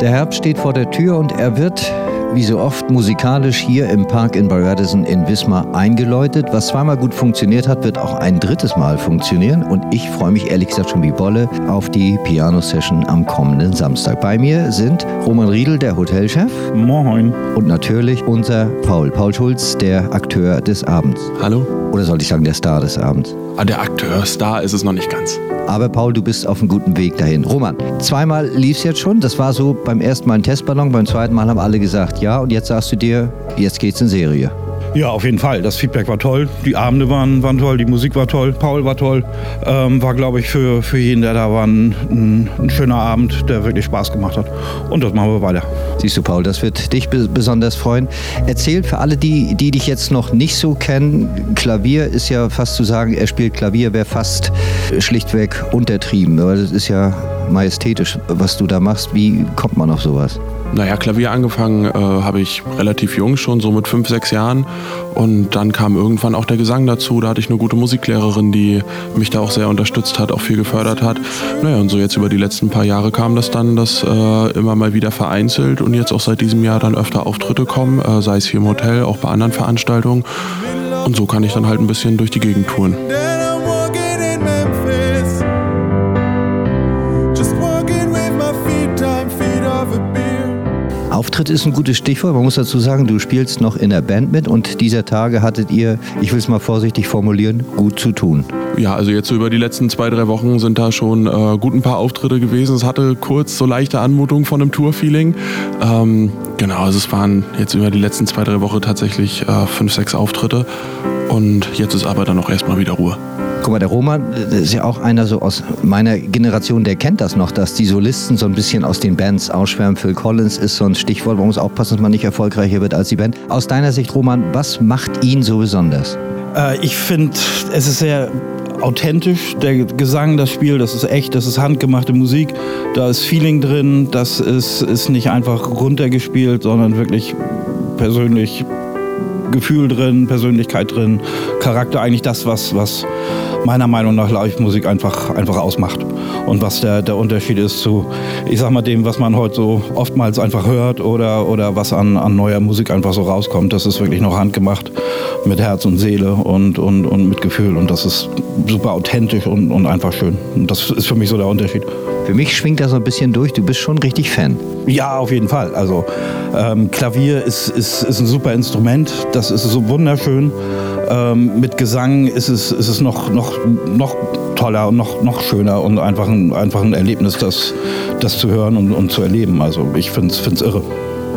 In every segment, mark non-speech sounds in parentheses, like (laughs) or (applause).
Der Herbst steht vor der Tür und er wird wie so oft musikalisch hier im Park in Barradison in Wismar eingeläutet. Was zweimal gut funktioniert hat, wird auch ein drittes Mal funktionieren. Und ich freue mich ehrlich gesagt schon wie Bolle auf die Piano-Session am kommenden Samstag. Bei mir sind Roman Riedel, der Hotelchef. Moin. Und natürlich unser Paul. Paul Schulz, der Akteur des Abends. Hallo. Oder sollte ich sagen, der Star des Abends? Ah, der Akteur, Star ist es noch nicht ganz. Aber Paul, du bist auf einem guten Weg dahin. Roman, zweimal lief es jetzt schon. Das war so beim ersten Mal ein Testballon, beim zweiten Mal haben alle gesagt ja. Und jetzt sagst du dir, jetzt geht's in Serie. Ja, auf jeden Fall. Das Feedback war toll. Die Abende waren, waren toll, die Musik war toll, Paul war toll. Ähm, war, glaube ich, für, für jeden, der da war, ein, ein, schöner Abend, der wirklich Spaß gemacht hat. Und das machen wir weiter. Siehst du, Paul, das wird dich besonders freuen. Erzähl für alle, die, die dich jetzt noch nicht so kennen, Klavier ist ja fast zu sagen, er spielt Klavier, wäre fast schlichtweg untertrieben. Aber das ist ja majestätisch, was du da machst. Wie kommt man auf sowas? Naja, Klavier angefangen äh, habe ich relativ jung schon, so mit fünf, sechs Jahren. Und dann kam irgendwann auch der Gesang dazu. Da hatte ich eine gute Musiklehrerin, die mich da auch sehr unterstützt hat, auch viel gefördert hat. Naja, und so jetzt über die letzten paar Jahre kam das dann, dass äh, immer mal wieder vereinzelt und jetzt auch seit diesem Jahr dann öfter Auftritte kommen, äh, sei es hier im Hotel, auch bei anderen Veranstaltungen. Und so kann ich dann halt ein bisschen durch die Gegend touren. Auftritt ist ein gutes Stichwort. Man muss dazu sagen, du spielst noch in der Band mit und dieser Tage hattet ihr, ich will es mal vorsichtig formulieren, gut zu tun. Ja, also jetzt über die letzten zwei, drei Wochen sind da schon äh, gut ein paar Auftritte gewesen. Es hatte kurz so leichte Anmutung von einem Tour-Feeling. Ähm, genau, also es waren jetzt über die letzten zwei, drei Wochen tatsächlich äh, fünf, sechs Auftritte. Und jetzt ist aber dann auch erstmal wieder Ruhe. Guck mal, der Roman ist ja auch einer so aus meiner Generation, der kennt das noch, dass die Solisten so ein bisschen aus den Bands ausschwärmen. Phil Collins ist so ein Stichwort, man muss aufpassen, dass man nicht erfolgreicher wird als die Band. Aus deiner Sicht, Roman, was macht ihn so besonders? Äh, ich finde, es ist sehr authentisch, der Gesang, das Spiel, das ist echt, das ist handgemachte Musik, da ist Feeling drin, das ist, ist nicht einfach runtergespielt, sondern wirklich persönlich Gefühl drin, Persönlichkeit drin, Charakter, eigentlich das, was, was meiner Meinung nach Live-Musik einfach, einfach ausmacht. Und was der, der Unterschied ist zu, ich sag mal, dem, was man heute so oftmals einfach hört oder, oder was an, an neuer Musik einfach so rauskommt. Das ist wirklich noch handgemacht mit Herz und Seele und, und, und mit Gefühl. Und das ist super authentisch und, und einfach schön. Und das ist für mich so der Unterschied. Für mich schwingt das so ein bisschen durch. Du bist schon richtig Fan. Ja, auf jeden Fall. Also ähm, Klavier ist, ist, ist ein super Instrument. Das ist so wunderschön. Ähm, mit Gesang ist es, ist es noch, noch, noch toller und noch, noch schöner und einfach ein, einfach ein Erlebnis, das, das zu hören und, und zu erleben. Also ich finde es irre.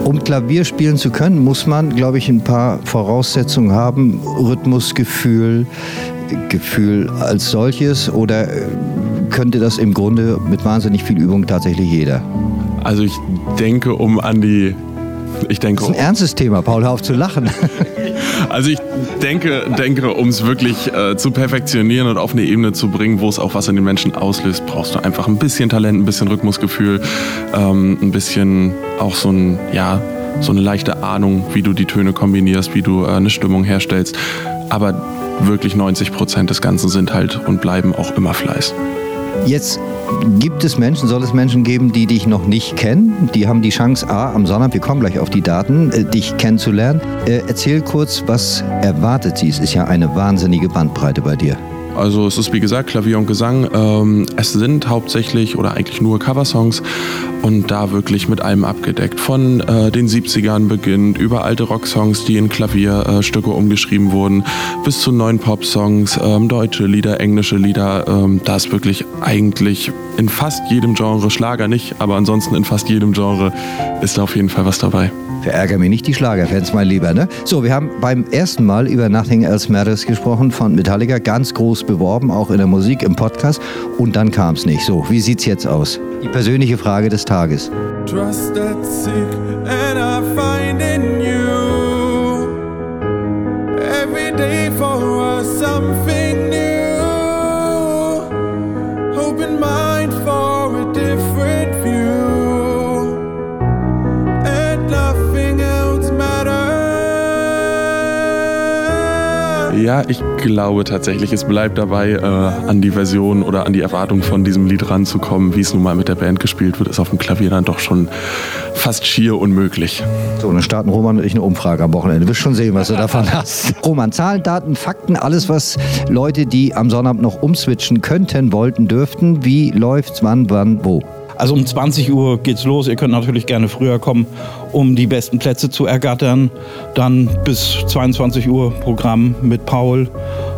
Um Klavier spielen zu können, muss man, glaube ich, ein paar Voraussetzungen haben. Rhythmusgefühl, Gefühl als solches oder äh, könnte das im Grunde mit wahnsinnig viel Übung tatsächlich jeder? Also ich denke, um an die... Ich denke, das ist ein ernstes Thema, Paul, hör auf zu lachen. (laughs) Also ich denke, denke um es wirklich äh, zu perfektionieren und auf eine Ebene zu bringen, wo es auch was in den Menschen auslöst, brauchst du einfach ein bisschen Talent, ein bisschen Rhythmusgefühl, ähm, ein bisschen auch so ein, ja, so eine leichte Ahnung, wie du die Töne kombinierst, wie du äh, eine Stimmung herstellst. Aber wirklich 90 Prozent des Ganzen sind halt und bleiben auch immer Fleiß. Jetzt gibt es Menschen, soll es Menschen geben, die dich noch nicht kennen? Die haben die Chance, A, am Sonnabend, wir kommen gleich auf die Daten, äh, dich kennenzulernen. Äh, erzähl kurz, was erwartet sie? Es ist ja eine wahnsinnige Bandbreite bei dir. Also es ist wie gesagt Klavier und Gesang. Ähm, es sind hauptsächlich oder eigentlich nur Coversongs und da wirklich mit allem abgedeckt. Von äh, den 70ern beginnt, über alte Rocksongs, die in Klavierstücke äh, umgeschrieben wurden, bis zu neuen Popsongs, ähm, deutsche Lieder, englische Lieder. Ähm, da ist wirklich eigentlich in fast jedem Genre, Schlager nicht, aber ansonsten in fast jedem Genre ist da auf jeden Fall was dabei. Verärger mir nicht die Schlagerfans, mein Lieber. Ne? So, wir haben beim ersten Mal über Nothing Else Matters gesprochen von Metallica, ganz groß beworben, auch in der Musik, im Podcast. Und dann kam es nicht. So, wie sieht's jetzt aus? Die persönliche Frage des Tages. Trust that sick and I find in you Every day for something Ja, ich glaube tatsächlich, es bleibt dabei, äh, an die Version oder an die Erwartung von diesem Lied ranzukommen, wie es nun mal mit der Band gespielt wird, ist auf dem Klavier dann doch schon fast schier unmöglich. So, dann starten Roman und ich eine Umfrage am Wochenende. Du wirst schon sehen, was du davon (laughs) hast. Roman, Zahlen, Daten, Fakten, alles, was Leute, die am Sonnabend noch umswitchen könnten, wollten, dürften. Wie läuft's, wann, wann, wo? Also um 20 Uhr geht's los. Ihr könnt natürlich gerne früher kommen, um die besten Plätze zu ergattern. Dann bis 22 Uhr Programm mit Paul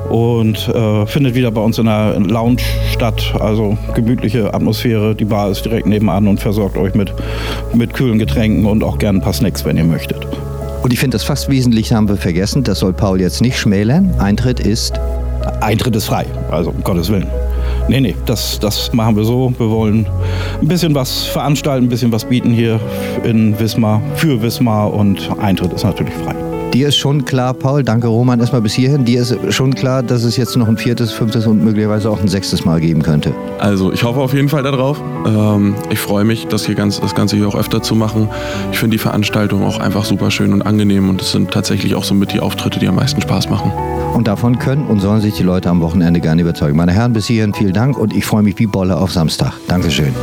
und äh, findet wieder bei uns in der Lounge statt. Also gemütliche Atmosphäre. Die Bar ist direkt nebenan und versorgt euch mit, mit kühlen Getränken und auch gerne ein paar Snacks, wenn ihr möchtet. Und ich finde, das fast Wesentliche haben wir vergessen. Das soll Paul jetzt nicht schmälern. Eintritt ist. Eintritt ist frei, also um Gottes Willen. Nee, nee, das, das machen wir so. Wir wollen ein bisschen was veranstalten, ein bisschen was bieten hier in Wismar, für Wismar und Eintritt ist natürlich frei. Dir ist schon klar, Paul, danke Roman erstmal bis hierhin, dir ist schon klar, dass es jetzt noch ein viertes, fünftes und möglicherweise auch ein sechstes Mal geben könnte. Also ich hoffe auf jeden Fall darauf. Ähm, ich freue mich, das, hier ganz, das Ganze hier auch öfter zu machen. Ich finde die Veranstaltung auch einfach super schön und angenehm und es sind tatsächlich auch so mit die Auftritte, die am meisten Spaß machen. Und davon können und sollen sich die Leute am Wochenende gerne überzeugen. Meine Herren, bis hierhin vielen Dank und ich freue mich wie Bolle auf Samstag. Dankeschön.